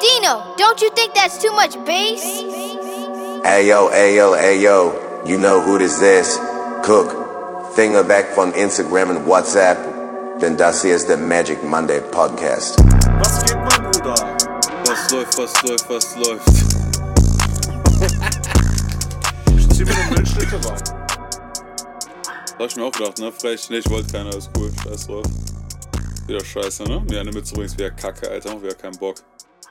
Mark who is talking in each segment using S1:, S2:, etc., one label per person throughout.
S1: Dino, don't you think that's too much bass?
S2: Ayo, ayo, ayo, you know who this is. Cook, Finger weg von Instagram und WhatsApp, denn das hier ist der Magic Monday Podcast.
S3: Was geht, mein Bruder?
S4: Was läuft, was läuft, was läuft?
S3: Ich zieh mir den Milchschnitte rein.
S4: Hab ich mir auch gedacht, ne? Frech, ne, ich wollte keiner, ist cool, scheiß drauf. Wieder scheiße, ne? Mir eine Mütze übrigens wieder kacke, Alter, wieder keinen Bock.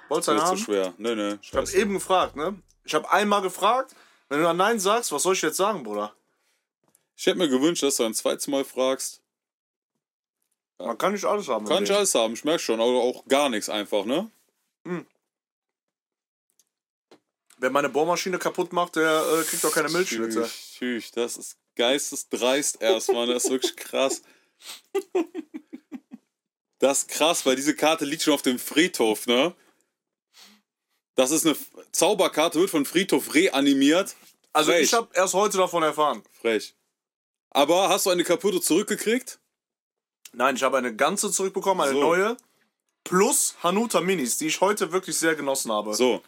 S3: Du
S4: Wird
S3: einen
S4: zu
S3: haben?
S4: schwer. Ne, ne,
S3: Ich hab
S4: scheiße.
S3: eben gefragt, ne? Ich hab einmal gefragt. Wenn du dann Nein sagst, was soll ich jetzt sagen, Bruder?
S4: Ich hätte mir gewünscht, dass du ein zweites Mal fragst.
S3: Man kann nicht alles haben.
S4: Kann ich
S3: Leben.
S4: alles haben, ich merk schon, aber auch gar nichts einfach, ne?
S3: Wer meine Bohrmaschine kaputt macht, der äh, kriegt doch keine Milchschnitte.
S4: Tschüss, tschüss, das ist geistesdreist erstmal, das ist wirklich krass. Das ist krass, weil diese Karte liegt schon auf dem Friedhof, ne? Das ist eine Zauberkarte, wird von Friedhof reanimiert.
S3: Also
S4: Frech.
S3: ich habe erst heute davon erfahren.
S4: Frech. Aber hast du eine kaputte zurückgekriegt?
S3: Nein, ich habe eine ganze zurückbekommen, eine
S4: So.
S3: neue. Plus Hanuta Minis, die ich heute wirklich sehr genossen habe.
S4: So,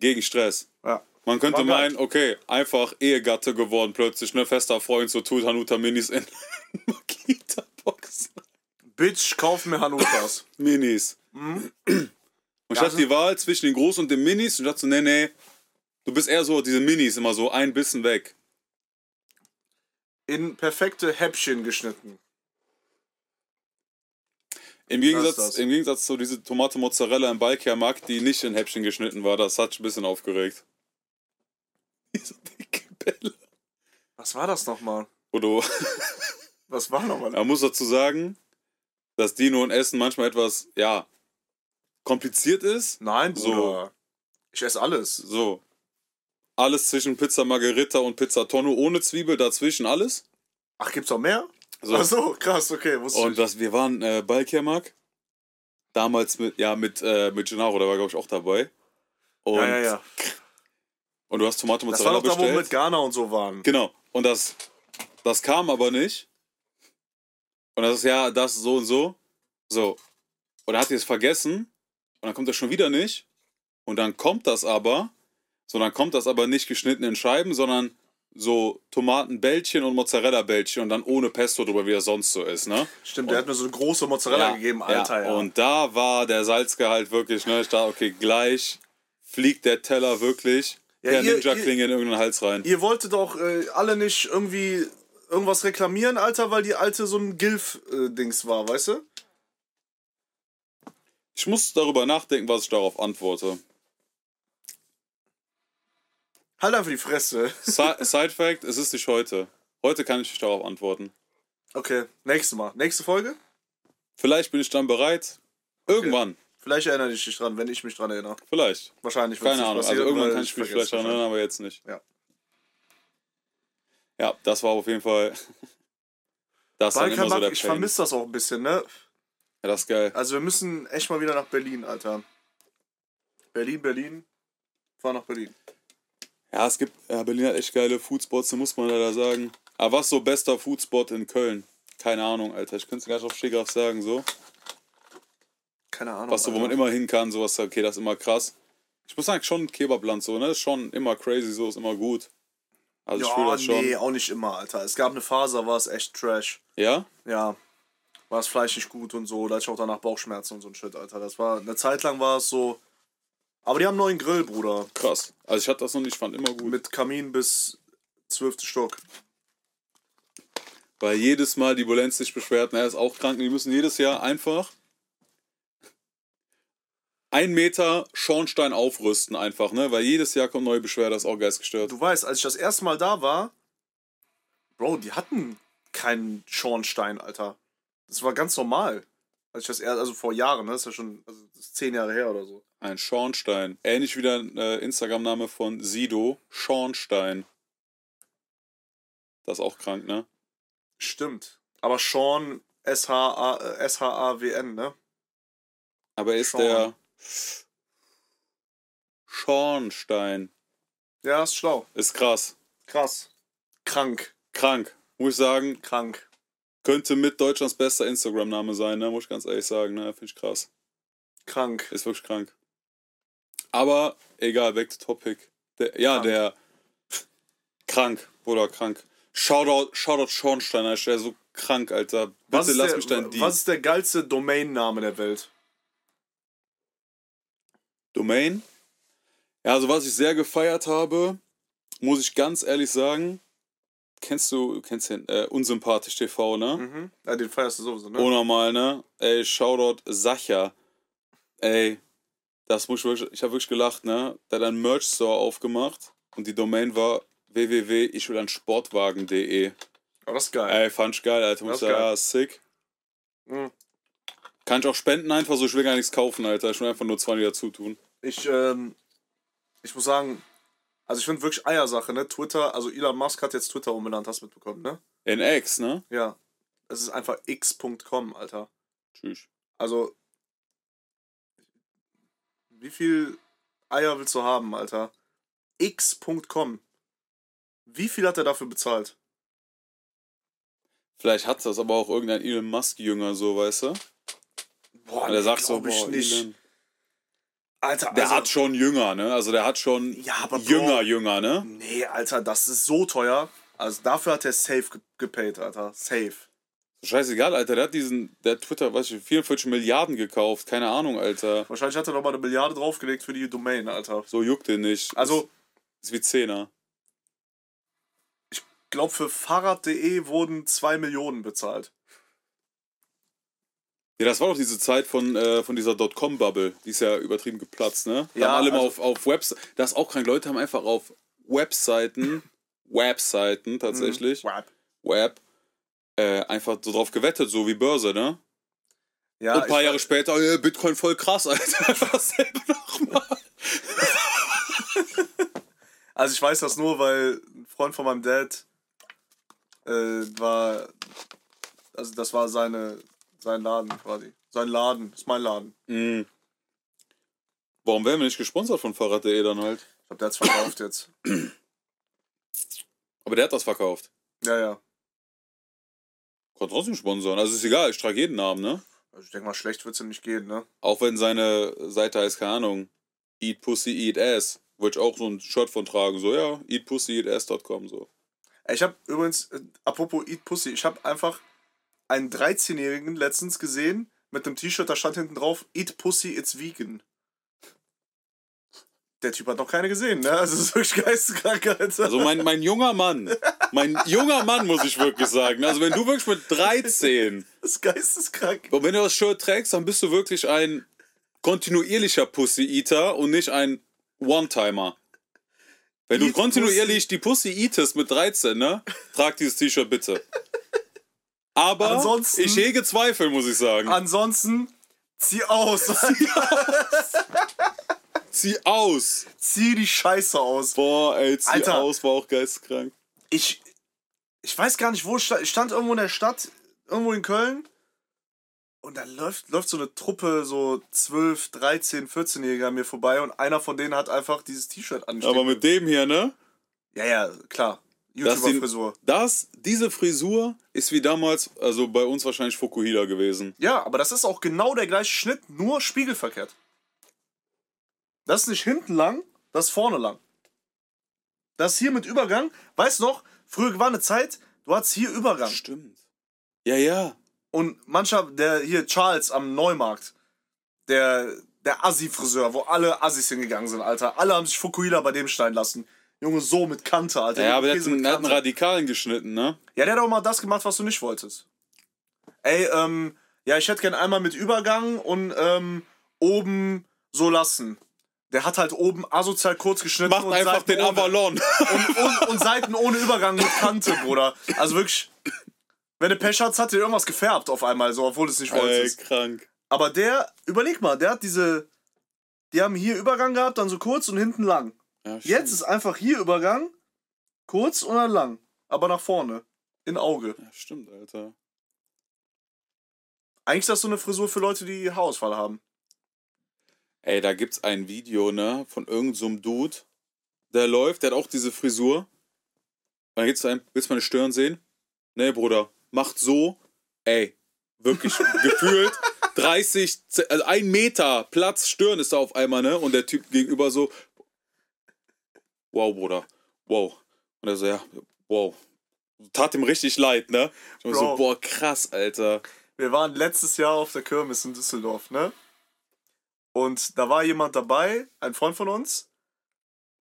S4: gegen Stress.
S3: Ja.
S4: Man könnte
S3: War geil.
S4: meinen, okay, einfach Ehegatte geworden plötzlich, ne? Fester Freund, so tut Hanuta Minis in Makita-Box.
S3: Bitch, kauf mir Hanutas.
S4: Minis. Und ich hatte die Wahl zwischen den Groß- und den Minis und ich dachte so, nee, nee, du bist eher so diese Minis, immer so ein Bissen weg.
S3: In perfekte Häppchen geschnitten.
S4: Im Gegensatz. Im Gegensatz zu diese Tomate Mozzarella im Ballkehrmarkt, die nicht in Häppchen geschnitten war, das hat mich ein bisschen aufgeregt. Diese dicke Bälle.
S3: Was war das nochmal?
S4: Wo du,
S3: Was war nochmal?
S4: man muss dazu sagen, dass Dino und Essen manchmal etwas, ja, kompliziert ist.
S3: Nein,
S4: So.
S3: Bruder. Ich esse alles.
S4: So. Alles zwischen Pizza Margherita und Pizza Tonno ohne Zwiebel, dazwischen alles.
S3: Ach, gibt's noch mehr?
S4: So.
S3: Ach so, krass, okay. Wusste
S4: Und
S3: ich.
S4: das, wir waren äh, Ballkehrmarkt. Damals mit, ja, mit, äh, mit Gennaro, der war, glaube ich, auch dabei. Und,
S3: ja, ja, ja.
S4: und du hast Tomate
S3: Das war
S4: Mozzarella
S3: doch da, wo wir
S4: bestellt.
S3: mit Ghana und so waren.
S4: Genau. Und das, das kam aber nicht. Und das ist ja das so und so. So. Und dann hat es vergessen. Und dann kommt das schon wieder nicht. Und dann kommt das aber. So, dann kommt das aber nicht geschnitten in Scheiben, sondern so Tomatenbällchen und Mozzarella-Bällchen und dann ohne Pesto drüber, wie das sonst so ist, ne?
S3: Stimmt, der hat mir so eine große Mozzarella gegeben, Alter, ja.
S4: Und da war der Salzgehalt wirklich, ne? Ich dachte, okay, gleich fliegt der Teller wirklich
S3: Ja,
S4: per
S3: ihr-
S4: Ninja-Klinge in irgendeinen Hals rein.
S3: Ihr wolltet doch äh, alle nicht irgendwie irgendwas reklamieren, Alter, weil die alte so ein Gilf-Dings war, weißt du?
S4: Ich muss darüber nachdenken, was ich darauf antworte.
S3: Halt einfach die Fresse.
S4: Si- Side Fact, es ist nicht heute. Heute kann ich nicht darauf antworten.
S3: Okay, nächstes Mal. Nächste Folge?
S4: Vielleicht bin ich dann bereit. Irgendwann.
S3: Vielleicht erinnere ich dich dran, wenn ich mich dran erinnere.
S4: Vielleicht.
S3: Wahrscheinlich
S4: Keine Ahnung. Also
S3: passieren,
S4: irgendwann
S3: weil
S4: kann ich mich vielleicht daran erinnern, aber jetzt nicht.
S3: Ja.
S4: Ja, das war auf jeden Fall. Das dann immer so
S3: ich vermisse das auch ein bisschen, ne?
S4: Ja, das ist geil.
S3: Also wir müssen echt mal wieder nach Berlin, Alter. Berlin, Berlin. Fahr nach Berlin.
S4: Ja, es gibt, ja, Berlin hat echt geile Foodspots, da muss man leider sagen. Aber was so bester Foodspot in Köln? Keine Ahnung, Alter. Ich könnte es gar nicht auf Stegreif sagen, so.
S3: Keine Ahnung.
S4: Was so, wo man immer hin kann, sowas, okay, das ist immer krass. Ich muss sagen, schon Kebabland so, ne? Ist schon immer crazy, so ist immer gut. Also ich
S3: Ja,
S4: das schon.
S3: nee, auch nicht immer, Alter. Es gab eine Phase, da war es echt Trash.
S4: Ja?
S3: Ja. War das Fleisch nicht gut und so. Da hatte ich auch danach Bauchschmerzen und so ein Shit, Alter. Das war, eine Zeit lang war es so. Aber die haben einen neuen Grill, Bruder.
S4: Krass. Also ich hatte das noch nicht, ich fand immer gut.
S3: Mit Kamin bis 12. Stock.
S4: Weil jedes Mal die Bulenz sich beschwert, na, er ist auch krank. Die müssen jedes Jahr einfach ein Meter Schornstein aufrüsten, einfach, ne? Weil jedes Jahr kommt neue Beschwerde, das ist auch geistgestört.
S3: Du weißt, als ich das erste Mal da war, Bro, die hatten keinen Schornstein, Alter. Das war ganz normal. Als ich das erst, also vor Jahren, ne? Das ist ja schon also ist zehn Jahre her oder so.
S4: Ein Schornstein. Ähnlich wie der äh, Instagram-Name von Sido, Schornstein. Das ist auch krank, ne?
S3: Stimmt. Aber Sean S-H-A- äh, S-H-A-W-N, ne?
S4: Aber er ist
S3: Schorn.
S4: der Schornstein.
S3: Ja, ist schlau.
S4: Ist krass.
S3: Krass. Krank.
S4: Krank. Muss ich sagen,
S3: Krank.
S4: Könnte mit Deutschlands bester Instagram-Name sein, ne? Muss ich ganz ehrlich sagen, ne? Finde ich krass.
S3: Krank.
S4: Ist wirklich krank. Aber egal, back to topic. Der, ja,
S3: Krank.
S4: der. Krank, Bruder, krank. Shoutout, Shoutout Schornstein, Alter, der ist so krank, Alter. Bitte
S3: Was ist,
S4: lass
S3: der,
S4: mich dein
S3: was ist der geilste Domainname der Welt?
S4: Domain. Ja, also was ich sehr gefeiert habe, muss ich ganz ehrlich sagen, kennst du, kennst den, äh, Unsympathisch TV, ne?
S3: Mhm. Ja, den feierst du sowieso, ne?
S4: Unnormal, ne? Ey, Shoutout Sacha. Ey, das muss ich wirklich, ich habe wirklich gelacht, ne? Der hat einen Merch-Store aufgemacht und die Domain war www.ichwillansportwagen.de.
S3: Oh, das ist geil.
S4: Ey, fand ich geil, Alter. Muss
S3: Das
S4: ja, sick.
S3: Mhm.
S4: Kann ich auch spenden einfach so, ich will gar nichts kaufen, Alter. Ich will einfach nur 20 dazu tun.
S3: Ich, ähm, ich muss sagen, also ich finde wirklich Eiersache, ne? Twitter, also Elon Musk hat jetzt Twitter umbenannt, hast du mitbekommen, ne?
S4: In X, ne?
S3: Ja. Es ist einfach x.com, Alter.
S4: Tschüss.
S3: Also, wie viel Eier willst du haben, Alter? x.com. Wie viel hat er dafür bezahlt?
S4: Vielleicht hat das aber auch irgendein Elon Musk-Jünger so, weißt du?
S3: Boah,
S4: der sagt so,
S3: glaub ich
S4: boah,
S3: nicht.
S4: Elon.
S3: Alter,
S4: Der
S3: also,
S4: hat schon Jünger, ne? Also der hat schon
S3: Ja, aber Bro-
S4: Jünger, Jünger, ne?
S3: Nee, Alter, das ist so teuer. Also dafür hat er safe ge- gepaid, Alter. Safe.
S4: Scheißegal, Alter. Der hat diesen, der hat Twitter, weiß ich, 44 Milliarden gekauft. Keine Ahnung, Alter.
S3: Wahrscheinlich hat er noch mal eine Milliarde draufgelegt für die Domain, Alter.
S4: So juckt den nicht.
S3: Also,
S4: Ist wie Zehner.
S3: ich glaube, für Fahrrad.de wurden 2 Millionen bezahlt.
S4: Ja, das war doch diese Zeit von, äh, von dieser Dotcom-Bubble. Die ist ja übertrieben geplatzt, ne? Da
S3: Ja,
S4: haben alle mal
S3: also-
S4: auf, auf Webs. Das ist auch krank. Leute haben einfach auf Webseiten, Webseiten tatsächlich,
S3: Wap.
S4: Web, äh, einfach so drauf gewettet, so wie Börse, ne?
S3: Ja,
S4: Und ein paar Jahre später, äh, Bitcoin voll krass, Alter. Dasselbe nochmal.
S3: Also ich weiß das nur, weil ein Freund von meinem Dad äh, war, also das war seine, sein Laden quasi. Sein Laden, ist mein Laden.
S4: Mhm. Warum werden wir nicht gesponsert von Fahrrad.de dann halt?
S3: Ich glaube, der hat's verkauft jetzt.
S4: Aber der hat das verkauft.
S3: Ja, ja.
S4: Kann trotzdem sponsern. Also ist egal, ich trage jeden Namen, ne?
S3: Also ich denke mal, schlecht wird's ihm nicht gehen, ne?
S4: Auch wenn seine Seite heißt, keine Ahnung, Eat Pussy, Eat Ass. Wollte ich auch so ein Shirt von tragen. So, ja, eatpussyeatass.com, so.
S3: Ich habe übrigens, äh, apropos Eat Pussy, ich habe einfach einen 13-Jährigen letztens gesehen mit einem T-Shirt, da stand hinten drauf, Eat Pussy, it's vegan. Der Typ hat noch keine gesehen, ne? Also das ist wirklich geisteskrank, Alter.
S4: Also mein, mein junger Mann, mein junger Mann, muss ich wirklich sagen. Also wenn du wirklich mit 13
S3: das ist geisteskrank.
S4: Und wenn du das Shirt trägst, dann bist du wirklich ein kontinuierlicher Pussy-Eater und nicht ein One-Timer. Wenn du
S3: Eat
S4: kontinuierlich die Pussy eatest mit 13, ne? Trag dieses T-Shirt bitte. Aber
S3: Ansonsten-
S4: ich hege Zweifel, muss ich sagen.
S3: Ansonsten, zieh aus.
S4: Zieh aus.
S3: zieh die Scheiße aus.
S4: Boah, ey, zieh
S3: Alter.
S4: aus, war auch geisteskrank.
S3: Ich, ich weiß gar nicht, wo ich stand. Ich stand irgendwo in der Stadt, irgendwo in Köln. Und da läuft, läuft so eine Truppe, so 12, 13, 14-Jähriger an mir vorbei und einer von denen hat einfach dieses T-Shirt an.
S4: Aber mit dem hier, ne?
S3: Ja, ja, klar. YouTuber-Frisur.
S4: das, diese Frisur ist wie damals, also bei uns wahrscheinlich Fukuhila gewesen.
S3: Ja, aber das ist auch genau der gleiche Schnitt, nur spiegelverkehrt. Das ist nicht hinten lang, das ist vorne lang. Das hier mit Übergang, weißt du noch, früher war eine Zeit, du hattest hier Übergang.
S4: Stimmt. Ja, ja.
S3: Und mancher, der hier Charles am Neumarkt, der, der Assi-Friseur, wo alle Assis hingegangen sind, Alter. Alle haben sich Fukuhila bei dem schneiden lassen. Junge, so mit Kante, Alter.
S4: Ja, aber der hat, einen, einen. Radikalen geschnitten, ne?
S3: Ja, der hat auch mal das gemacht, was du nicht wolltest. Ey, ähm, ja, ich hätte gern einmal mit Übergang und ähm, oben so lassen. Der hat halt oben asozial kurz geschnitten
S4: Macht
S3: und
S4: einfach
S3: Seiten
S4: den
S3: ohne,
S4: Avalon.
S3: und, und, und Seiten ohne Übergang mit Kante, Bruder. Also wirklich, wenn du Pech hast, hat dir irgendwas gefärbt auf einmal, so, obwohl du es nicht
S4: Ey,
S3: wolltest.
S4: krank.
S3: Aber der, überleg mal, der hat diese, die haben hier Übergang gehabt, dann so kurz und hinten lang.
S4: Ja.
S3: Jetzt ist einfach hier Übergang, kurz und dann lang. Aber nach vorne. In Auge.
S4: Ja, stimmt, Alter.
S3: Eigentlich ist das so eine Frisur für Leute, die Haarausfall haben.
S4: Ey, da gibt's ein Video, ne, von irgendeinem so Dude, der läuft, der hat auch diese Frisur. Dann gibt's ein, willst du meine Stirn sehen? Nee, Bruder, macht so, ey, wirklich gefühlt, 30, Z- also ein Meter Platz Stirn ist da auf einmal, ne? Und der Typ gegenüber so, wow, Bruder, wow. Und er so, ja, wow. Tat ihm richtig leid, ne? Ich war so,
S3: Bro.
S4: boah, krass, Alter.
S3: Wir waren letztes Jahr auf der Kirmes in Düsseldorf, ne? Und da war jemand dabei, ein Freund von uns.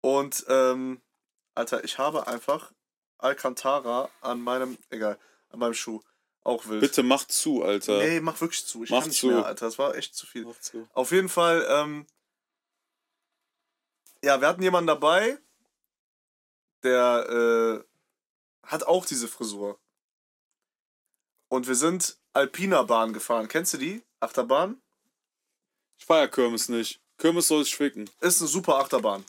S3: Und, ähm, Alter, ich habe einfach Alcantara an meinem, egal, an meinem Schuh. Auch wild.
S4: Bitte mach zu, Alter.
S3: Nee, mach wirklich zu. Ich
S4: Mach
S3: kann nicht
S4: zu.
S3: mehr, Alter. Das war echt zu viel.
S4: Mach zu.
S3: Auf jeden Fall, ähm, ja, wir hatten jemanden dabei, der äh, hat auch diese Frisur. Und wir sind Alpina Bahn gefahren. Kennst du die? Achterbahn?
S4: Ich feier Kirmes nicht. Kirmes soll sich ficken.
S3: Ist eine super Achterbahn.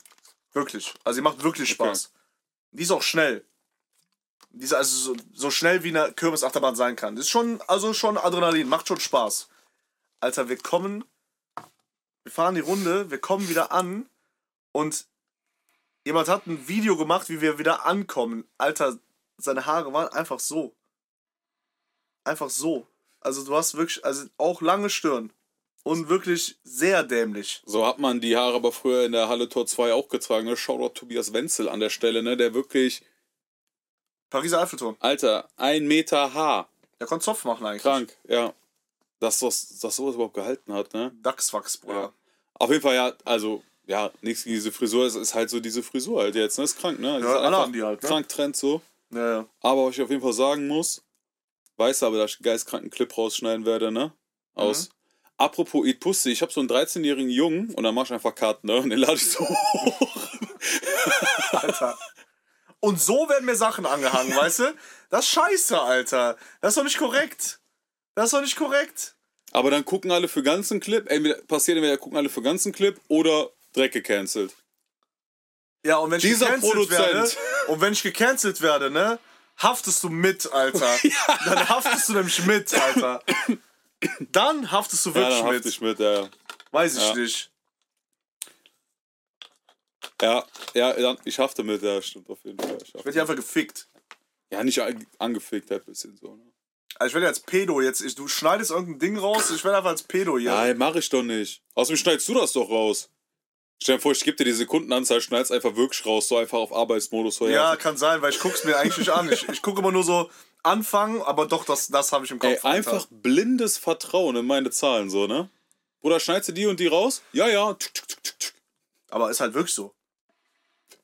S3: Wirklich. Also die macht wirklich
S4: Okay.
S3: Spaß. Die ist auch schnell. Die ist also so, so schnell wie eine Kirmes-Achterbahn sein kann. Das ist schon, also schon Adrenalin, macht schon Spaß. Alter, wir kommen, wir fahren die Runde, wir kommen wieder an und jemand hat ein Video gemacht, wie wir wieder ankommen. Alter, seine Haare waren einfach so. Einfach so. Also du hast wirklich, also auch lange Stirn. Und wirklich sehr dämlich.
S4: So hat man die Haare aber früher in der Halle Tor 2 auch getragen. Ne? Shoutout Tobias Wenzel an der Stelle, ne? Der wirklich,
S3: Pariser Eiffelturm.
S4: Alter, ein Meter Haar.
S3: Der konnte Zopf machen eigentlich.
S4: Krank, ja. Dass das, dass sowas überhaupt gehalten hat, ne?
S3: Dachswachs, Bruder.
S4: Ja. Auf jeden Fall, ja, also, ja, nichts gegen diese Frisur. Es ist halt so diese Frisur halt jetzt, ne? Ist krank, ne? Es
S3: Ja, alle haben die halt, ne?
S4: Krank Trend so.
S3: Ja, ja.
S4: Aber was ich auf jeden Fall sagen muss, weiß aber, dass ich einen geistkranken Clip rausschneiden werde, ne? Aus.
S3: Mhm.
S4: Apropos Eat Pussy, ich habe so einen 13-jährigen Jungen und dann mach ich einfach Cut, ne? Und den lade ich so hoch.
S3: Alter. Und so werden mir Sachen angehangen, weißt du? Das ist scheiße, Alter. Das ist doch nicht korrekt. Das ist doch nicht korrekt.
S4: Aber dann gucken alle für ganzen Clip, entweder passiert entweder gucken alle für ganzen Clip oder Dreck gecancelt.
S3: Ja, und wenn ich
S4: Dieser
S3: gecancelt
S4: Produzent.
S3: werde, und wenn ich gecancelt werde, ne, haftest du mit, Alter. Dann haftest du nämlich mit, Alter. Dann haftest du
S4: Ja,
S3: wirklich
S4: dann haft
S3: mit.
S4: ich mit, ja. ja.
S3: Weiß ich
S4: Ja.
S3: nicht.
S4: Ja, ja, dann- ich hafte mit, ja, stimmt auf jeden Fall. Ich
S3: Ich werde hier einfach gefickt.
S4: Ja, nicht an- angefickt, halt ein bisschen so. Ne?
S3: Also ich werde als Pedo jetzt, ich, du schneidest irgendein Ding raus, ich werde einfach als Pedo hier.
S4: Nein, mach ich doch nicht. Außerdem schneidest du das doch raus. Stell dir vor, ich gebe dir die Sekundenanzahl, schneid's einfach wirklich raus, so einfach auf Arbeitsmodus. So,
S3: Ja, kann sein, weil ich guck's mir eigentlich nicht an. Ich, ich gucke immer nur so Anfang, aber doch, das, das habe ich im Kopf.
S4: Ey, einfach blindes Vertrauen in meine Zahlen, so, ne? Bruder, schneidest du die und die raus? Ja, ja.
S3: Aber ist halt wirklich so.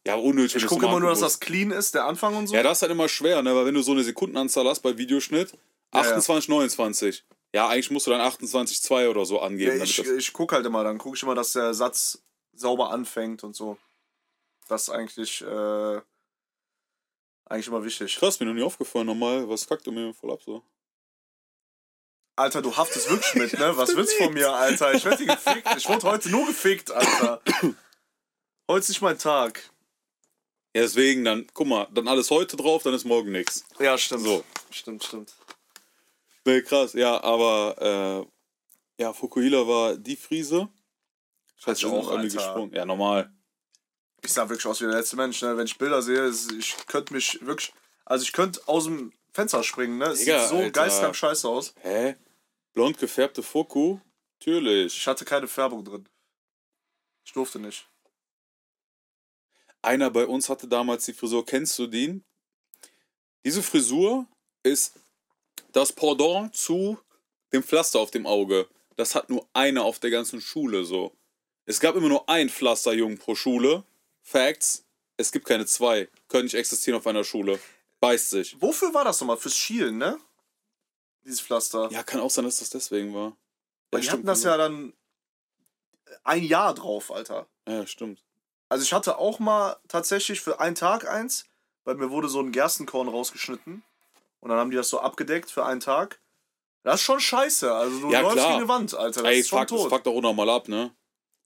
S4: Ja, unnötig.
S3: Ich gucke immer nur, dass das clean ist, der Anfang und so.
S4: Ja, das ist halt immer schwer, ne? Weil wenn du so eine Sekundenanzahl hast bei Videoschnitt,
S3: Ja, ja.
S4: 28, 29. Ja, eigentlich musst du dann 28, 2 oder so angeben.
S3: Ja, ich ich gucke halt immer, dann gucke ich immer, dass der Satz sauber anfängt und so. Das ist eigentlich, äh, eigentlich immer wichtig.
S4: krass, mir noch nie aufgefallen, normal. Was kackt du mir voll ab so?
S3: Alter, du haftest wirklich mit, ne? Was willst du von mir, Alter? Ich werde gefickt. Ich wurde heute nur gefickt, Alter. Heute ist nicht mein Tag.
S4: Ja, deswegen, dann, guck mal, dann alles heute drauf, dann ist morgen nix.
S3: Ja, stimmt.
S4: So.
S3: Stimmt, stimmt.
S4: Nee, krass, ja, aber, äh, ja, Fukuhila war die Friese. Scheiße,
S3: ich
S4: wir sind
S3: auch,
S4: irgendwie gesprungen. Ja, normal.
S3: Ich sah wirklich aus wie der letzte Mensch, ne? Wenn ich Bilder sehe, ist- ich könnte mich wirklich. Also ich könnte aus dem Fenster springen, ne? Es
S4: Digga,
S3: sieht so geistkrank scheiße aus.
S4: Hä? Blond gefärbte Foku? Natürlich.
S3: Ich hatte keine Färbung drin. Ich durfte nicht.
S4: Einer bei uns hatte damals die Frisur, kennst du den? Diese Frisur ist das Pendant zu dem Pflaster auf dem Auge. Das hat nur einer auf der ganzen Schule so. Es gab immer nur ein Pflasterjungen pro Schule. Facts. Es gibt keine zwei. Können nicht existieren auf einer Schule. Beißt sich.
S3: Wofür war das nochmal? Fürs Schielen, ne? Dieses Pflaster.
S4: Ja, kann auch sein, dass das deswegen war.
S3: Weil die
S4: stimmt,
S3: hatten das ja dann ein Jahr drauf, Alter.
S4: Ja, stimmt.
S3: Also ich hatte auch mal tatsächlich für einen Tag eins, weil mir wurde so ein Gerstenkorn rausgeschnitten. Und dann haben die das so abgedeckt für einen Tag. Das ist schon scheiße. Also du
S4: Ja,
S3: läufst
S4: klar.
S3: wie eine Wand, Alter. Das
S4: Ey,
S3: ist schon
S4: fuck, das
S3: tot.
S4: fuckt doch auch nochmal ab, ne?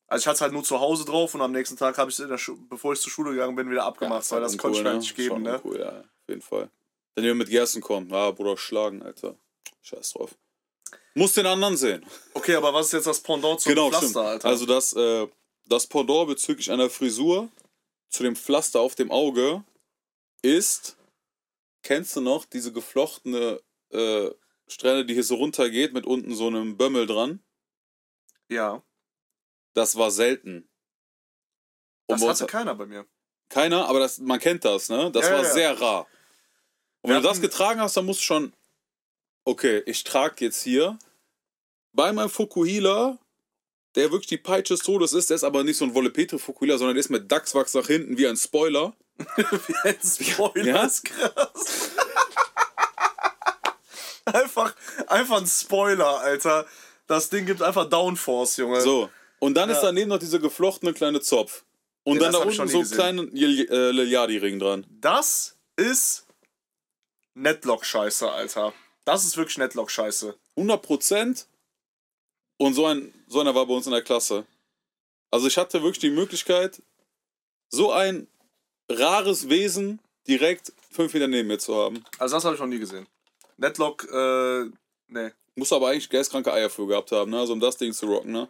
S3: Also ich hatte es halt nur zu Hause drauf und am nächsten Tag habe ich es, bevor ich zur Schule gegangen bin, wieder abgemacht, weil das konnte ich mir halt nicht geben,
S4: Schon
S3: ne?
S4: Uncool, ja, auf jeden Fall. Dann hier mit Gerstenkorn. Ja, Bruder, schlagen, Alter. Scheiß drauf. Muss den anderen sehen.
S3: Okay, aber was ist jetzt das Pendant zum
S4: genau,
S3: Pflaster,
S4: stimmt.
S3: Alter?
S4: Also das, äh, das Pendant bezüglich einer Frisur zu dem Pflaster auf dem Auge ist, kennst du noch diese geflochtene äh, Strähne, die hier so runtergeht, mit unten so einem Bömmel dran.
S3: Ja.
S4: Das war selten. Und
S3: Das hatte keiner bei mir.
S4: keiner, aber das, man kennt das, ne? Das
S3: Ja,
S4: war
S3: ja, ja.
S4: sehr rar. Und wenn du das getragen hast, dann musst du schon, okay, ich trage jetzt hier bei meinem Fukuhila, der wirklich die Peitsche des Todes ist, der ist aber nicht so ein Wolle Petri Fukuhila, sondern der ist mit Dachswachs nach hinten wie ein Spoiler.
S3: Wie ein Spoiler
S4: Ja?
S3: ist krass. einfach, einfach ein Spoiler, Alter. Das Ding gibt einfach Downforce, Junge.
S4: So. Und dann
S3: Ja.
S4: ist daneben noch dieser geflochtene kleine Zopf. Und
S3: Ja,
S4: dann da unten so einen kleinen äh, Liliadi-Ring dran.
S3: Das ist Netlock-Scheiße, Alter. Das ist wirklich Netlock-Scheiße.
S4: 100 Prozent. Und so, ein, so einer war bei uns in der Klasse. Also ich hatte wirklich die Möglichkeit, so ein rares Wesen direkt fünf Meter neben mir zu haben.
S3: Also das habe ich noch nie gesehen. Netlock, äh, nee.
S4: Muss aber eigentlich geistkranke Eier für gehabt haben, ne? Also um das Ding zu rocken, ne?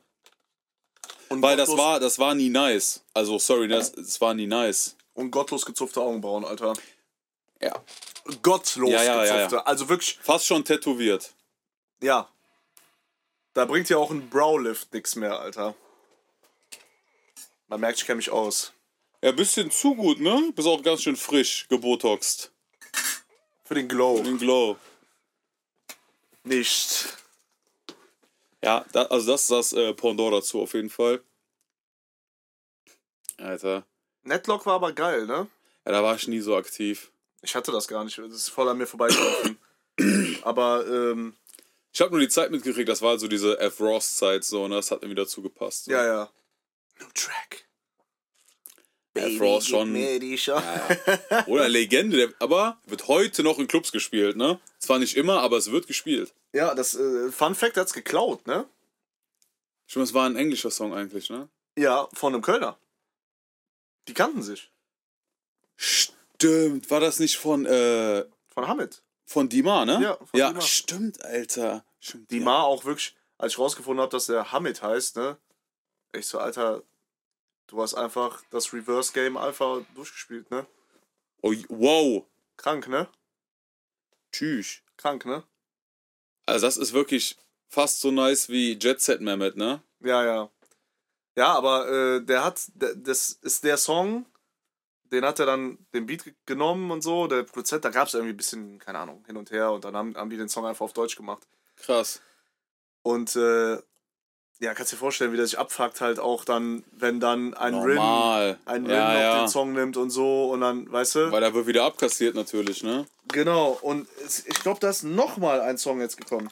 S3: Und
S4: Weil das war, das war nie nice. Also sorry, das, das war nie nice.
S3: Und gottlos gezupfte Augenbrauen, Alter.
S4: Ja.
S3: Gottlos
S4: Ja, ja, ja,
S3: gezupfte.
S4: ja.
S3: Also wirklich,
S4: Fast schon tätowiert.
S3: ja. Da bringt ja auch ein Browlift nix mehr, Alter. Man merkt, ich kenne mich aus.
S4: Ja, bisschen zu gut, ne? Bist auch ganz schön frisch gebotoxt.
S3: Für den Glow.
S4: Den Glow.
S3: Nicht.
S4: Ja, da, also das ist das äh, Pendant dazu auf jeden Fall. Alter.
S3: Netlock war aber geil, ne?
S4: Ja, da war ich nie so aktiv.
S3: Ich hatte das gar nicht. Das ist voll an mir vorbeigelaufen. aber, ähm,
S4: Ich habe nur die Zeit mitgekriegt, das war also diese F. Ross-Zeit so, ne? Das hat mir wieder zugepasst. So.
S3: ja, ja. New Track.
S4: F. Ross schon.
S3: die Chance.
S4: Oder Legende, der, aber wird heute noch in Clubs gespielt, ne? Zwar nicht immer, aber es wird gespielt.
S3: Ja, das äh, Fun Fact hat's geklaut, ne?
S4: Stimmt, es war ein englischer Song eigentlich, ne?
S3: Ja, von einem Kölner. Die kannten sich.
S4: Stimmt, war das nicht von, äh,
S3: Von Hamid.
S4: von Dimar, ne?
S3: Ja, von
S4: ja
S3: Dimar.
S4: stimmt, Alter. Stimmt,
S3: Die
S4: ja.
S3: Auch wirklich, als ich rausgefunden habe, dass der Hamid heißt, ne? Ich so, Alter, du hast einfach das Reverse Game Alpha durchgespielt, ne?
S4: Oh, wow.
S3: Krank, ne?
S4: Tschüss.
S3: Krank, ne?
S4: Also das ist wirklich fast so nice wie Jet Set Mehmet, ne?
S3: Ja, ja. Ja, aber äh, der hat, der, das ist der Song, den hat er dann den Beat ge- genommen und so, der Produzent, da gab es irgendwie ein bisschen, keine Ahnung, hin und her und dann haben, haben die den Song einfach auf Deutsch gemacht.
S4: Krass.
S3: Und äh, ja, kannst dir vorstellen, wie der sich abfuckt halt auch dann, wenn dann ein
S4: Normal.
S3: ein Rim
S4: ja, ja.
S3: den Song nimmt und so und dann, weißt du?
S4: Weil da wird wieder abkassiert natürlich, ne?
S3: Genau, und ich glaube, da ist nochmal ein Song jetzt gekommen.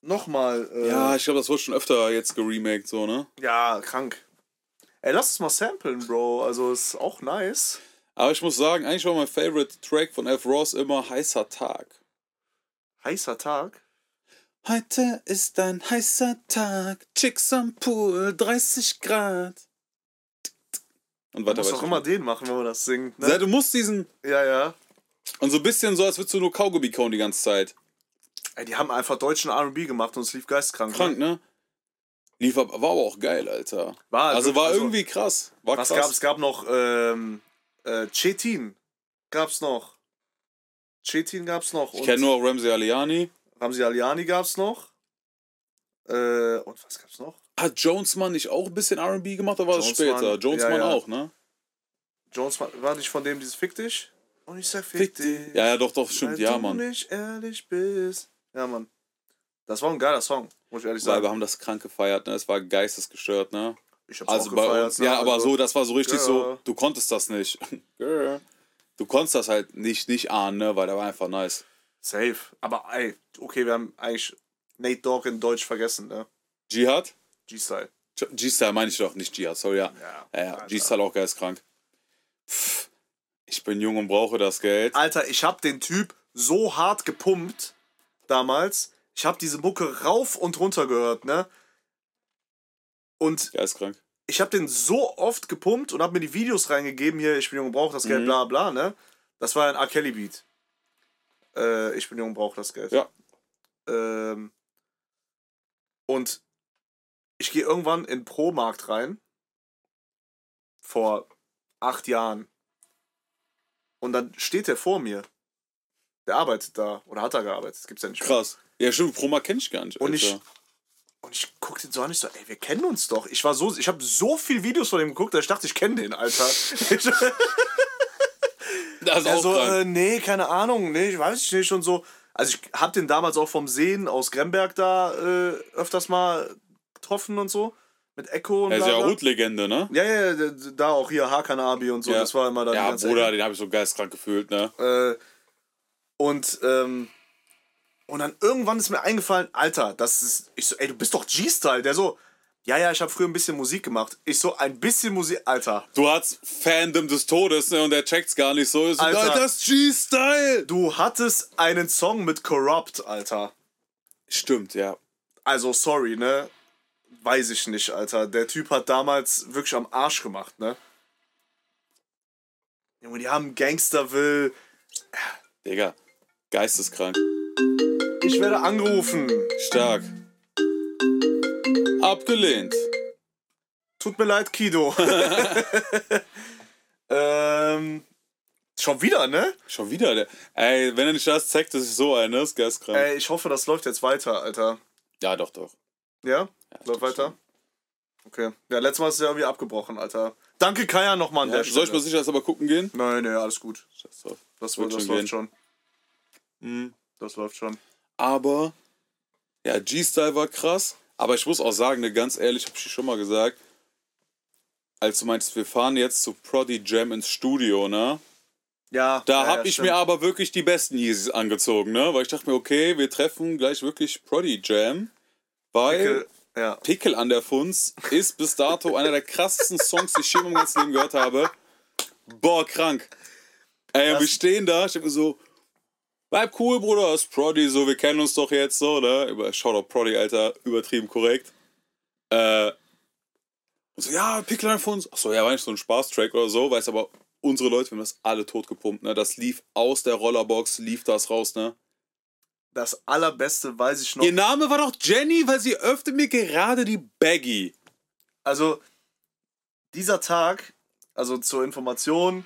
S3: Nochmal. Äh,
S4: Ja, ich glaube, das wurde schon öfter jetzt geremaked, so, ne?
S3: ja, krank. Ey, lass es mal samplen, Bro. Also ist auch nice.
S4: Aber ich muss sagen, eigentlich war mein Favorite Track von F. Ross immer Heißer Tag.
S3: Heißer Tag.
S4: Heute ist ein heißer Tag, Chicks am Pool, 30 Grad. Und
S3: Du
S4: weiter,
S3: musst
S4: weiter.
S3: auch immer den machen, wenn man das singt.
S4: Ja,
S3: Ne?
S4: du musst diesen.
S3: Ja, ja.
S4: Und so ein bisschen so, als würdest du nur Kaugummi kauen die ganze Zeit.
S3: Ey, die haben einfach deutschen RB gemacht und es lief geistkrank.
S4: Krank,
S3: Ne?
S4: ne? Lief ab, war aber auch geil, Alter.
S3: War
S4: Also war
S3: also-
S4: irgendwie krass. War
S3: Was
S4: krass.
S3: gab es? gab noch ähm, äh, Chetin. Gab's noch. Chetin gab's noch.
S4: Ich kenne nur Ramsey Aliani.
S3: Ramsi Aliani gab's noch. Äh, und was gab's noch?
S4: Hat Jonesman nicht auch ein bisschen RB gemacht oder war das
S3: Jonesman,
S4: später? Jonesman
S3: ja, ja.
S4: auch, ne?
S3: Jones war, nicht von dem dieses Fick dich? Und ich sag Fick, dich.
S4: Ja, ja, doch, doch, stimmt,
S3: weil
S4: ja,
S3: du
S4: Mann.
S3: nicht ehrlich bist. Ja, Mann. Das war ein geiler Song, muss ich ehrlich
S4: Weil
S3: sagen.
S4: wir haben das krank gefeiert, ne? Es war geistesgestört, ne?
S3: Ich hab's
S4: Also
S3: auch
S4: bei
S3: gefeiert.
S4: uns,
S3: ne?
S4: ja, aber
S3: Also,
S4: so, das war so richtig so,
S3: Girl.
S4: du konntest das nicht. Girl. Du konntest das halt nicht, nicht ahnen, ne? Weil der war einfach nice.
S3: Safe. Aber ey, okay, wir haben eigentlich Nate Dogg in Deutsch vergessen, ne?
S4: Jihad?
S3: G-Style.
S4: G-Style meine ich doch, nicht Jihad, sorry, ja.
S3: Ja,
S4: Ja,
S3: Alter.
S4: G-Style auch geistkrank. Pff, ich bin jung und brauche das Geld.
S3: Alter, ich hab den Typ so hart gepumpt damals. Ich hab diese Mucke rauf und runter gehört, ne? Und
S4: Geistkrank.
S3: ich hab den so oft gepumpt und hab mir die Videos reingegeben, hier, ich bin jung und brauche das Geld,
S4: Mhm.
S3: bla bla, ne? Das war ein R. Kelly Beat. Äh, ich bin jung und brauche das Geld.
S4: Ja.
S3: Ähm, und ich gehe irgendwann in Pro-Markt rein. Vor acht Jahren. Und dann steht er vor mir. Der arbeitet da. Oder hat da gearbeitet. Das gibt's ja nicht mehr.
S4: Krass. Ja, stimmt, Proma kenne ich gar nicht.
S3: Und ich,
S4: Alter.
S3: und ich guck den so an, ich so, ey, wir kennen uns doch. Ich war so, ich habe so viel Videos von dem geguckt, dass ich dachte, ich kenne den, Alter.
S4: Das ist
S3: also, äh, nee, keine Ahnung, nee, ich weiß nicht und so. Also ich hab den damals auch vom Sehen aus Gremberg da äh, öfters mal getroffen und so. Mit Echo und
S4: er ist ja. Hutlegende, ne?
S3: Ja, ja, d- da auch hier Hakan Abi und so,
S4: Ja.
S3: das war immer da
S4: Ja, Bruder, den habe ich so geistkrank gefühlt, ne?
S3: Äh, und, ähm, und dann irgendwann ist mir eingefallen, Alter, das ist, ich so, ey, du bist doch G-Style. Der so, ja, ja, ich habe früher ein bisschen Musik gemacht. Ich so, ein bisschen Musik, Alter,
S4: Du hast Fandom des Todes, ne? Und der checkt's gar nicht so. Ist so,
S3: Alter.
S4: "Alter, das G-Style!
S3: du hattest einen Song mit Corrupt, Alter.
S4: Stimmt, ja.
S3: Also, sorry, ne? Weiß ich nicht, Alter. Der Typ hat damals wirklich am Arsch gemacht, ne? Junge, die haben Gangsterville.
S4: Digga, geisteskrank.
S3: Ich werde angerufen.
S4: Stark. Abgelehnt.
S3: Tut mir leid, Kido. ähm, schon wieder, ne?
S4: Schon wieder, der. Ey, wenn er nicht das zeigt, das ist so ein, ne? Das ist geistkrank.
S3: Ey, ich hoffe, das läuft jetzt weiter, Alter.
S4: Ja, doch, doch.
S3: Ja? Läuft weiter? Okay. Ja, letztes Mal ist es ja irgendwie abgebrochen, Alter. Danke, Kaya, nochmal an
S4: Ja,
S3: der
S4: soll ich
S3: Stelle.
S4: mal sicher jetzt aber gucken gehen?
S3: Nein, nein, alles gut.
S4: Scheiß drauf.
S3: Das,
S4: Wird
S3: das läuft schon.
S4: Mhm.
S3: Das läuft schon.
S4: Aber, ja, G-Style war krass. Aber ich muss auch sagen, ne, ganz ehrlich, hab ich dir schon mal gesagt, als du meintest, wir fahren jetzt zu Prodi Jam ins Studio, ne?
S3: Ja.
S4: Da
S3: ja,
S4: hab
S3: ja,
S4: ich
S3: stimmt.
S4: mir aber wirklich die besten Yeezys angezogen, ne? Weil ich dachte mir, okay, wir treffen gleich wirklich Prodi Jam. Weil
S3: Pickel, Ja.
S4: Pickel an der Funz ist bis dato einer der krassesten Songs, die ich je in meinem ganzen Leben gehört habe. Boah, krank. Ey,
S3: Das-
S4: wir stehen da, ich denke mir so, bleib cool, Bruder, das ist Prodi, so, wir kennen uns doch jetzt so, ne? Über Shoutout Prodi, Alter, übertrieben korrekt. Äh, und so, ja, Pickel an der Funz. Achso, ja, war nicht so ein Spaßtrack oder so, weiß aber, unsere Leute, wir haben das alle totgepumpt, ne? Das lief aus der Rollerbox, lief das raus, ne?
S3: Das allerbeste weiß ich noch.
S4: Ihr Name war doch Jenny, weil sie öffnet mir gerade die Baggy.
S3: Also, dieser Tag, also zur Information,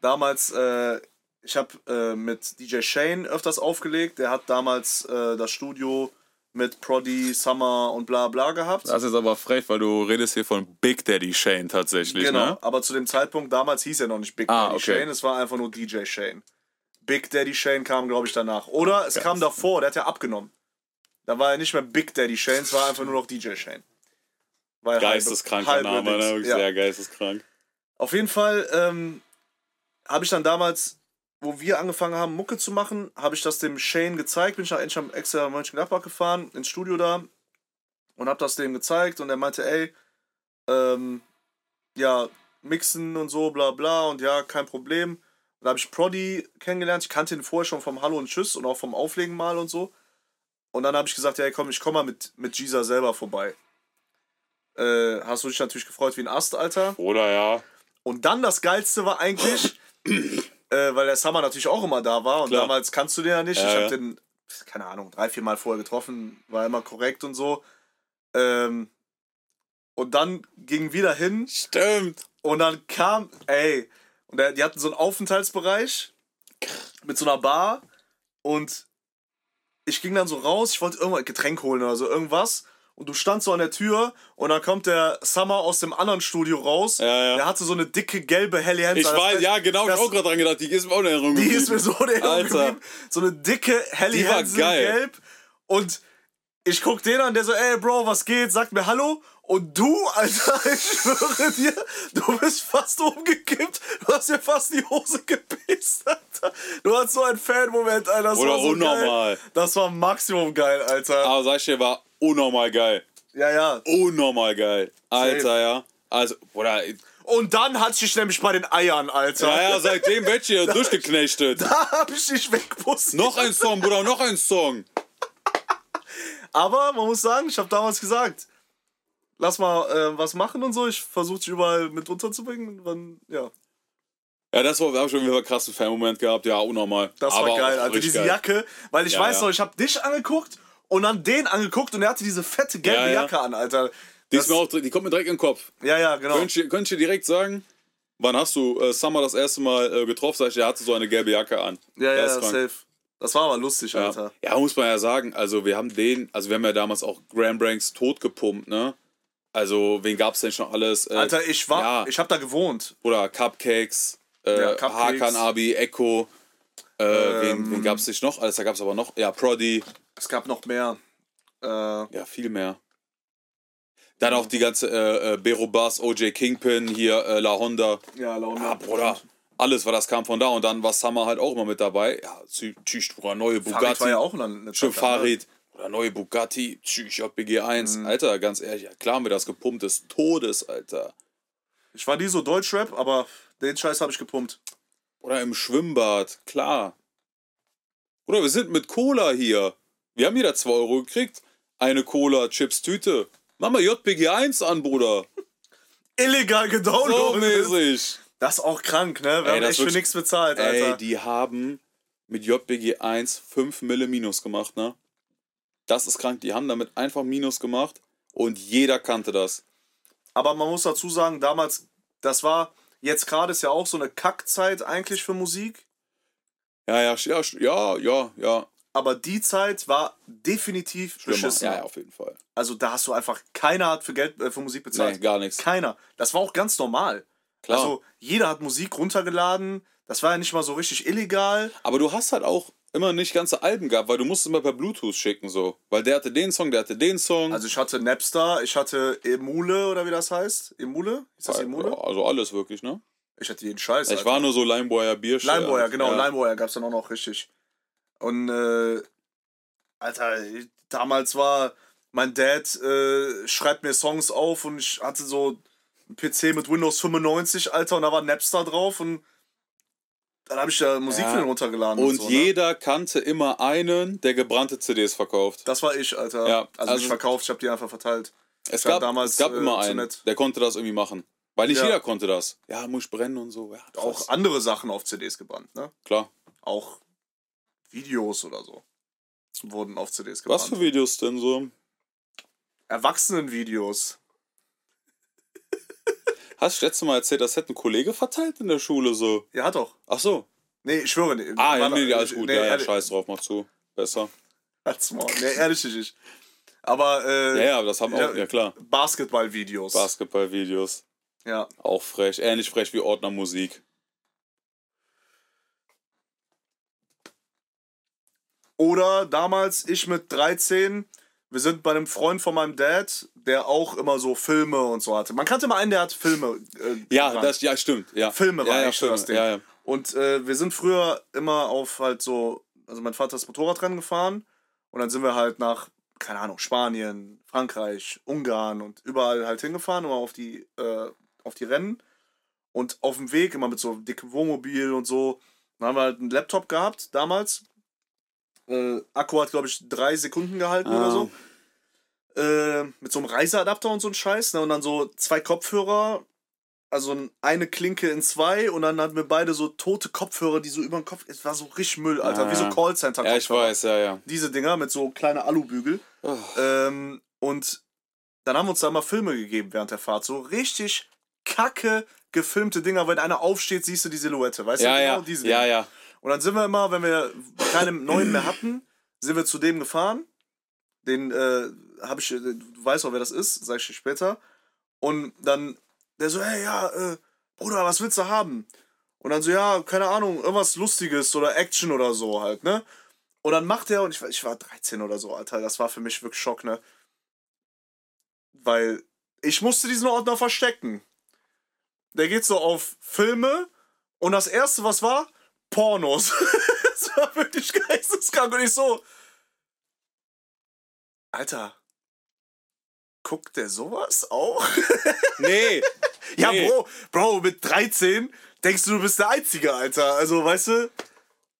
S3: damals, äh, ich habe äh, mit DJ Shane öfters aufgelegt. Der hat damals äh, das Studio mit Prodi, Summer und bla bla gehabt.
S4: Das ist aber frech, weil du redest hier von Big Daddy Shane tatsächlich,
S3: genau,
S4: ne?
S3: aber zu dem Zeitpunkt damals hieß er noch nicht Big
S4: Ah,
S3: Daddy
S4: okay.
S3: Shane, es war einfach nur DJ Shane. Big Daddy Shane kam, glaube ich, danach. Oder es kam davor, der hat ja abgenommen. Da war er nicht mehr Big Daddy Shane, es war einfach nur noch DJ Shane. Weil
S4: Geisteskranker
S3: halbe-
S4: Name,
S3: halbe
S4: ne? Wirklich
S3: ja.
S4: Sehr geisteskrank.
S3: Auf jeden Fall ähm, habe ich dann damals, wo wir angefangen haben, Mucke zu machen, habe ich das dem Shane gezeigt. Bin ich nach Endlich extra Mönchengladbach gefahren, ins Studio da und habe das dem gezeigt und er meinte, ey, ähm, ja, mixen und so, bla bla und ja, kein Problem. Da habe ich Prodi kennengelernt. Ich kannte ihn vorher schon vom Hallo und Tschüss und auch vom Auflegen mal und so. Und dann habe ich gesagt, ja, komm, ich komm mal mit, mit Gisa selber vorbei. Äh, hast du dich natürlich gefreut wie ein Ast, Alter.
S4: Oder ja.
S3: Und dann das Geilste war eigentlich, äh, weil der Summer natürlich auch immer da war und
S4: Klar.
S3: damals kannst du den ja nicht.
S4: Ja,
S3: ich
S4: ja.
S3: habe den, keine Ahnung, drei, vier Mal vorher getroffen, war immer korrekt und so. Ähm, und dann ging wieder hin
S4: Stimmt.
S3: und dann kam, ey, und die hatten so einen Aufenthaltsbereich mit so einer Bar und ich ging dann so raus, ich wollte irgendwas Getränk holen oder so, irgendwas. Und du standst so an der Tür und dann kommt der Summer aus dem anderen Studio raus.
S4: Ja, ja.
S3: Der hatte so eine dicke gelbe Helly Hansen.
S4: Ich
S3: Das-
S4: weiß, ja, genau, ich
S3: das-
S4: hab auch gerade dran gedacht, die ist mir auch in Erinnerung
S3: Die
S4: geblieben.
S3: ist mir so in Erinnerung
S4: Alter.
S3: geblieben. So eine dicke Helly Hansen gelb. Und ich guck den an, der so, ey Bro, was geht? Sagt mir Hallo. Und du, Alter, ich schwöre dir, du bist fast umgekippt. Du hast dir fast die Hose gepisst, Alter. Du hast so einen Fan-Moment, Alter. Das
S4: Oder
S3: war so
S4: unnormal.
S3: Geil. Das war Maximum geil, Alter.
S4: Aber sag ich dir, war unnormal geil.
S3: Ja, ja.
S4: Unnormal geil. Alter, ja. Also, oder,
S3: Und dann hatte ich dich nämlich bei den Eiern, Alter.
S4: ja, ja, seitdem werd ich hier durchgeknechtet.
S3: Da hab ich dich wegpusten.
S4: Noch ein Song, Bruder, noch ein Song.
S3: Aber man muss sagen, ich habe damals gesagt, lass mal äh, was machen und so. Ich versuche dich überall mit unterzubringen. Dann, ja,
S4: Ja, das war, wir haben schon wieder einen krassen Fan-Moment gehabt. Ja, unnormal.
S3: das
S4: Aber
S3: war geil, Alter.
S4: richtig
S3: Diese
S4: geil.
S3: Jacke, weil ich
S4: Ja,
S3: weiß
S4: ja.
S3: noch, ich habe dich angeguckt und dann den angeguckt und er hatte diese fette gelbe
S4: Ja, ja.
S3: Jacke an, Alter.
S4: Die,
S3: Das-
S4: ist mir auch, die kommt mir direkt in den Kopf.
S3: ja, ja, genau.
S4: Könnt ihr, könnt ihr direkt sagen, wann hast du äh, Summer das erste Mal äh, getroffen? Sag ich, der hatte so eine gelbe Jacke an.
S3: Ja, ja, safe. Das war aber lustig. Alter.
S4: ja, muss man ja sagen. Also, wir haben den, also, wir haben ja damals auch Graham Branks tot gepumpt, ne? Also, wen gab's denn schon alles? Äh,
S3: Alter, ich war,
S4: ja.
S3: ich hab da gewohnt.
S4: Oder Cupcakes, äh,
S3: Ja, Cupcakes.
S4: Hakan Abi, Echo. Äh, wen,
S3: Ähm.
S4: wen gab's nicht noch? Alles, da gab's aber noch. Ja, Prodi.
S3: Es gab noch mehr. Äh,
S4: Ja, viel mehr. Dann auch die ganze äh, äh, Bero Bass, OJ Kingpin, hier äh, La Honda.
S3: ja, Laune.
S4: Ja, Bruder. Alles, was das kam von da. Und dann war Summer halt auch immer mit dabei. Ja, Tschü- tschüss, Bruder, neue
S3: Farid
S4: Bugatti.
S3: war ja auch eine, Zeit?
S4: Farid. Oder neue Bugatti. Tschüss, JBG1.
S3: Mhm.
S4: Alter, ganz ehrlich, klar haben wir das gepumpt des Todes, Alter.
S3: Ich war nie so Deutschrap, aber den Scheiß habe ich gepumpt.
S4: Oder im Schwimmbad, klar. Oder wir sind mit Cola hier. Wir haben jeder 2 Euro gekriegt. Eine Cola, Chips, Tüte. Mach mal JBG1 an, Bruder.
S3: Illegal
S4: So
S3: gedownloadet.
S4: mäßig.
S3: das ist auch krank, ne? Wir
S4: Ey,
S3: haben echt für nichts bezahlt, Alter.
S4: Ey, die haben mit JBG1 5 Mille Minus gemacht, ne? Das ist krank. Die haben damit einfach Minus gemacht und jeder kannte das.
S3: Aber man muss dazu sagen, damals, das war, jetzt gerade ist ja auch so eine Kackzeit eigentlich für Musik.
S4: Ja, ja, ja, ja, ja, ja.
S3: Aber die Zeit war definitiv
S4: Schlimmer.
S3: beschissen.
S4: Ja, ja, auf jeden Fall.
S3: Also da hast du einfach, keiner hat für Geld äh, für Musik bezahlt.
S4: Nee, gar nichts.
S3: Keiner. Das war auch ganz normal.
S4: Klar.
S3: Also jeder hat Musik runtergeladen. Das war ja nicht mal so richtig illegal.
S4: Aber du hast halt auch immer nicht ganze Alben gehabt, weil du musst immer per Bluetooth schicken, so. Weil der hatte den Song, der hatte den Song.
S3: Also ich hatte Napster, ich hatte Emule oder wie das heißt. Emule? Ist das Emule?
S4: also alles wirklich, ne?
S3: Ich hatte jeden Scheiß.
S4: Ich
S3: Alter.
S4: war nur so Limewire Bier.
S3: Limewire, genau,
S4: ja.
S3: Limewire gab es dann auch noch richtig. Und äh, Alter, damals war mein Dad äh, schreibt mir Songs auf und ich hatte so einen PC mit Windows 95, Alter, und da war Napster drauf und dann habe ich da Musik
S4: Ja.
S3: den runtergeladen. Und,
S4: Und
S3: so, ne?
S4: jeder kannte immer einen, der gebrannte CDs verkauft.
S3: Das war ich, Alter.
S4: Ja,
S3: also,
S4: also-
S3: nicht verkauft, ich habe die einfach verteilt.
S4: Es gab,
S3: damals,
S4: es gab
S3: äh,
S4: immer einen, der konnte das irgendwie machen. Weil nicht
S3: Ja.
S4: jeder konnte das. Ja, muss ich brennen und so. Ja.
S3: Auch andere Sachen auf CDs gebrannt, ne?
S4: Klar.
S3: Auch Videos oder so wurden auf CDs
S4: Was
S3: gebrannt.
S4: für Videos denn so?
S3: Erwachsenenvideos.
S4: Hast du letztes Mal erzählt, das hätte ein Kollege verteilt in der Schule so?
S3: Ja, hat doch.
S4: Ach so.
S3: Nee, ich schwöre nicht.
S4: Ah, ja, nee, alles gut.
S3: nee,
S4: ja, ja, scheiß drauf, mach zu. Besser.
S3: Halt's Maul. Nee, ehrlich nicht. Aber äh,
S4: Ja, ja, das haben auch, ja klar.
S3: Basketballvideos.
S4: Basketballvideos.
S3: ja.
S4: Auch frech. Ähnlich frech wie Ordnermusik.
S3: Oder damals, ich mit 13, wir sind bei einem Freund von meinem Dad, der auch immer so Filme und so hatte. Man kannte mal einen, der hat Filme. Äh,
S4: Ja,
S3: gebrannt.
S4: das, ja, stimmt. Ja.
S3: Filme war
S4: ja, ja,
S3: eigentlich so
S4: Filme.
S3: das Ding.
S4: Ja, ja.
S3: Und äh, wir sind früher immer auf halt so, also mein Vater ist Motorradrennen gefahren und dann sind wir halt nach, keine Ahnung, Spanien, Frankreich, Ungarn und überall halt hingefahren, immer auf die, äh, auf die Rennen. Und auf dem Weg immer mit so dickem Wohnmobil und so. Dann haben wir halt einen Laptop gehabt damals. Äh, Akku hat, glaube ich, drei Sekunden gehalten
S4: Ah.
S3: oder so. Äh, mit so einem Reiseadapter und so ein Scheiß. Ne? Und dann so zwei Kopfhörer also eine Klinke in zwei und dann hatten wir beide so tote Kopfhörer, die so über den Kopf. Es war so richtig Müll, Alter.
S4: Ja,
S3: wie so
S4: ja.
S3: Callcenter
S4: Ja, ich weiß, ja, ja.
S3: Diese Dinger mit so kleinen Alubügel.
S4: Oh.
S3: Ähm, und dann haben wir uns da mal Filme gegeben während der Fahrt. So richtig kacke gefilmte Dinger. Wenn einer aufsteht, siehst du die Silhouette. Weißt
S4: Ja,
S3: du?
S4: ja.
S3: Genau diese
S4: Ja,
S3: Dinger.
S4: ja.
S3: Und dann sind wir immer, wenn wir keine neuen mehr hatten, sind wir zu dem gefahren. Den äh, habe ich, äh, du weißt auch, wer das ist, sag ich dir später. Und dann, der so, hey, ja, äh, Bruder, was willst du haben? Und dann so, ja, keine Ahnung, irgendwas Lustiges oder Action oder so halt, ne? Und dann macht er, und ich, ich war 13 oder so, Alter, das war für mich wirklich Schock, ne? Weil ich musste diesen Ordner verstecken. Der geht so auf Filme und das erste, was war, Pornos. das war wirklich geisteskrank und ich so, Alter, guckt der sowas auch?
S4: Nee.
S3: Ja,
S4: Nee.
S3: Bro, Bro, mit 13 denkst du, du bist der Einzige, Alter. Also, weißt du,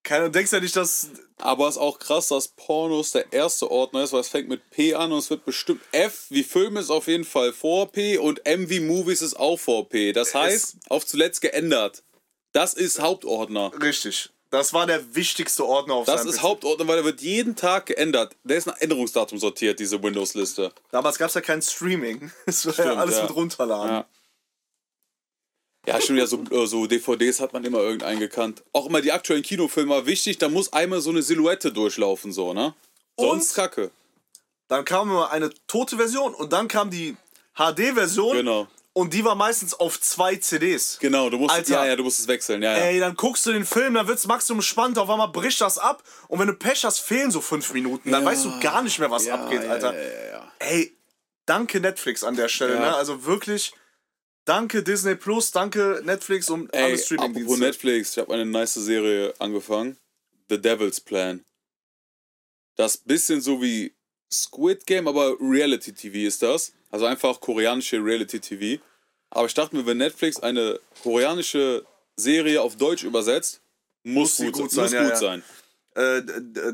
S3: keine, denkst ja nicht, dass.
S4: Aber es ist auch krass, dass Pornos der erste Ordner ist, weil es fängt mit P an und es wird bestimmt F wie Film ist auf jeden Fall vor P und M wie Movies ist auch vor P. Das heißt, auf zuletzt geändert. Das ist Hauptordner.
S3: Richtig. Das war der wichtigste Ordner auf
S4: Das
S3: seinem
S4: ist
S3: PC.
S4: Hauptordner, weil der wird jeden Tag geändert. Der ist nach Änderungsdatum sortiert, diese Windows-Liste.
S3: Damals gab es ja kein Streaming. Es war ja
S4: Stimmt,
S3: alles
S4: ja.
S3: mit runterladen.
S4: Ja. Ja, stimmt ja, so, äh, so DVDs hat man immer irgendeinen gekannt. Auch immer die aktuellen Kinofilme, wichtig, da muss einmal so eine Silhouette durchlaufen, so, ne? Sonst
S3: Und?
S4: Kacke.
S3: Dann kam immer eine tote Version und dann kam die HD-Version.
S4: Genau.
S3: Und die war meistens auf zwei CDs.
S4: Genau, du musst,
S3: Alter.
S4: ja, ja, du musst es wechseln, ja, ja.
S3: Ey, dann guckst du den Film, dann wird's maximum spannend, auf einmal bricht das ab und wenn du Pech hast, fehlen so fünf Minuten, dann
S4: Ja.
S3: weißt du gar nicht mehr, was
S4: ja,
S3: abgeht, Alter. Ey, danke Netflix an der Stelle, ne? Also wirklich, danke Disney Plus, danke Netflix und alle
S4: Ey, apropos
S3: Streaming-Dienste.
S4: Netflix, ich habe eine nice Serie angefangen. The Devil's Plan. Das ist bisschen so wie Squid Game, aber Reality TV ist das. Also einfach koreanische Reality TV. Aber ich dachte mir, wenn Netflix eine koreanische Serie auf Deutsch übersetzt, muss,
S3: sie
S4: gut,
S3: gut
S4: sein. Muss
S3: ja,
S4: gut
S3: ja.
S4: sein.
S3: Äh,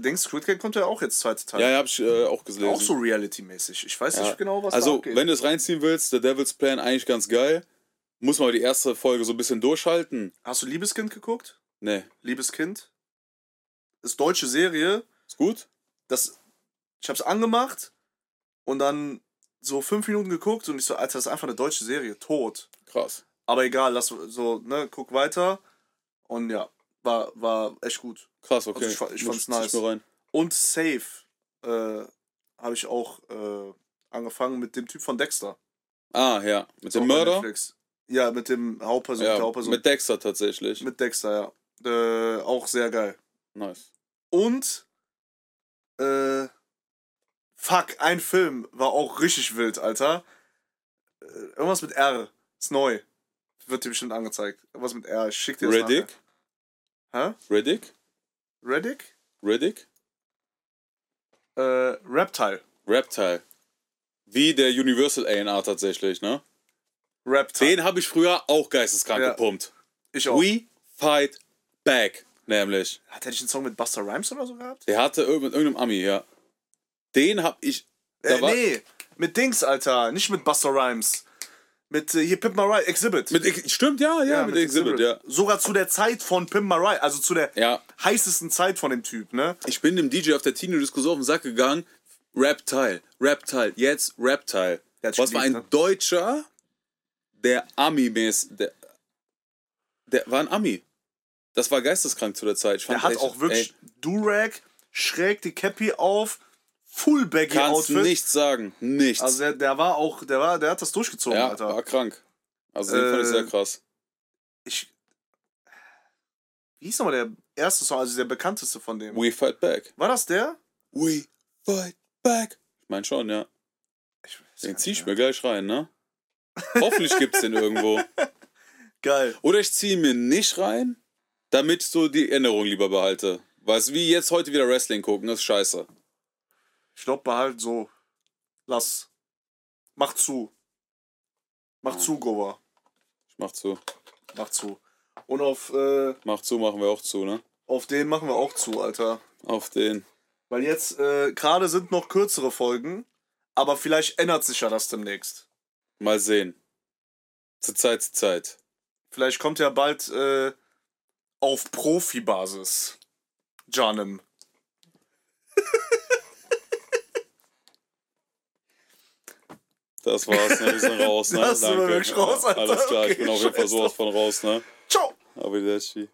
S3: Dings, Squid Game kommt ja auch jetzt zweite Teil.
S4: Ja, ja, hab ich äh, auch gelesen.
S3: Auch so Reality-mäßig. Ich weiß
S4: Ja.
S3: nicht genau, was da
S4: Also, wenn du es reinziehen willst, The Devil's Plan eigentlich ganz geil. Muss man die erste Folge so ein bisschen durchhalten.
S3: Hast du Liebeskind geguckt?
S4: Nee.
S3: Liebeskind? Ist deutsche Serie.
S4: Ist gut?
S3: Das, ich hab's angemacht und dann so fünf Minuten geguckt und ich so, Alter, das ist einfach eine deutsche Serie. Tot.
S4: Krass.
S3: Aber egal, lass so, ne, guck weiter. Und ja, war, war echt gut.
S4: Krass, okay.
S3: Also ich ich fand's nice. Und Safe äh, habe ich auch äh, angefangen mit dem Typ von Dexter.
S4: Ah, ja. Mit dem Mörder?
S3: Ja, mit dem Hauptperson. mit
S4: Ja,
S3: Hauptperson.
S4: mit Dexter tatsächlich.
S3: mit Dexter, ja. Äh, auch sehr geil.
S4: nice.
S3: Und äh, fuck, ein Film war auch richtig wild, Alter. Äh, irgendwas mit R. Ist neu. Wird dir bestimmt angezeigt. Irgendwas mit R. Ich schick dir das
S4: Riddick?
S3: nachher. Hä?
S4: Riddick?
S3: Reddick?
S4: Riddick?
S3: Äh, Reptile.
S4: Reptile. Wie der Universal A&R tatsächlich, ne?
S3: Reptile.
S4: Den habe ich früher auch geisteskrank
S3: Ja.
S4: gepumpt.
S3: ich auch.
S4: We Fight Back, nämlich.
S3: Hat er nicht einen Song mit Buster Rhymes oder so gehabt?
S4: Der hatte irg- mit irgendeinem Ami, ja. Den hab ich. Da
S3: Äh, nee, mit Dings, Alter. Nicht mit Buster Rhymes. Mit äh, hier Pimp My Ride, Exhibit.
S4: Mit, stimmt, ja, ja, mit, Exhibit, ja.
S3: Sogar zu der Zeit von Pimp My Ride, also zu der
S4: Ja.
S3: heißesten Zeit von dem Typ, ne?
S4: Ich bin dem DJ auf der Tino-Diskussion auf den Sack gegangen. Reptile, Reptile, jetzt Reptile.
S3: Der hat
S4: Was war ein
S3: ne?
S4: Deutscher, der Ami-mäßig. Der, der war ein Ami. Das war geisteskrank zu der Zeit. Ich
S3: Der
S4: fand
S3: hat
S4: echt,
S3: auch wirklich
S4: Ey,
S3: Durag, schräg die Cappy auf, Full Baggy
S4: kannst
S3: Outfit.
S4: nichts sagen. Nichts.
S3: Also der, der war auch, der war, der hat das durchgezogen,
S4: ja,
S3: Alter.
S4: war krank. Also den fand ich
S3: Äh,
S4: sehr krass.
S3: Ich. Wie hieß nochmal der erste Song, also der bekannteste von dem?
S4: We Fight Back.
S3: War das der?
S4: We Fight Back. Ich mein schon, ja. Den zieh ich
S3: mehr.
S4: mir gleich rein, ne? Hoffentlich gibt's den irgendwo.
S3: Geil.
S4: Oder ich ziehe mir nicht rein, damit ich so die Erinnerung lieber behalte. Weil es wie jetzt heute wieder Wrestling gucken, ist scheiße.
S3: Ich glaub, behalt so. Lass. Mach zu. Mach zu, Goa.
S4: Ich mach zu.
S3: Mach zu. Und auf, äh,
S4: Mach zu, machen wir auch zu, ne?
S3: auf den machen wir auch zu, Alter.
S4: Auf den.
S3: Weil jetzt, äh, gerade sind noch kürzere Folgen, aber vielleicht ändert sich ja das demnächst.
S4: Mal sehen. Zur Zeit, zur Zeit.
S3: Vielleicht kommt ja bald äh, auf Profibasis. Janem.
S4: Das war's, ne? Wir sind raus, ne?
S3: Das sind wir wirklich raus, Alter.
S4: Alles klar, ich
S3: Okay,
S4: bin auf jeden Fall sowas von raus, ne?
S3: Ciao!
S4: Arrivederci.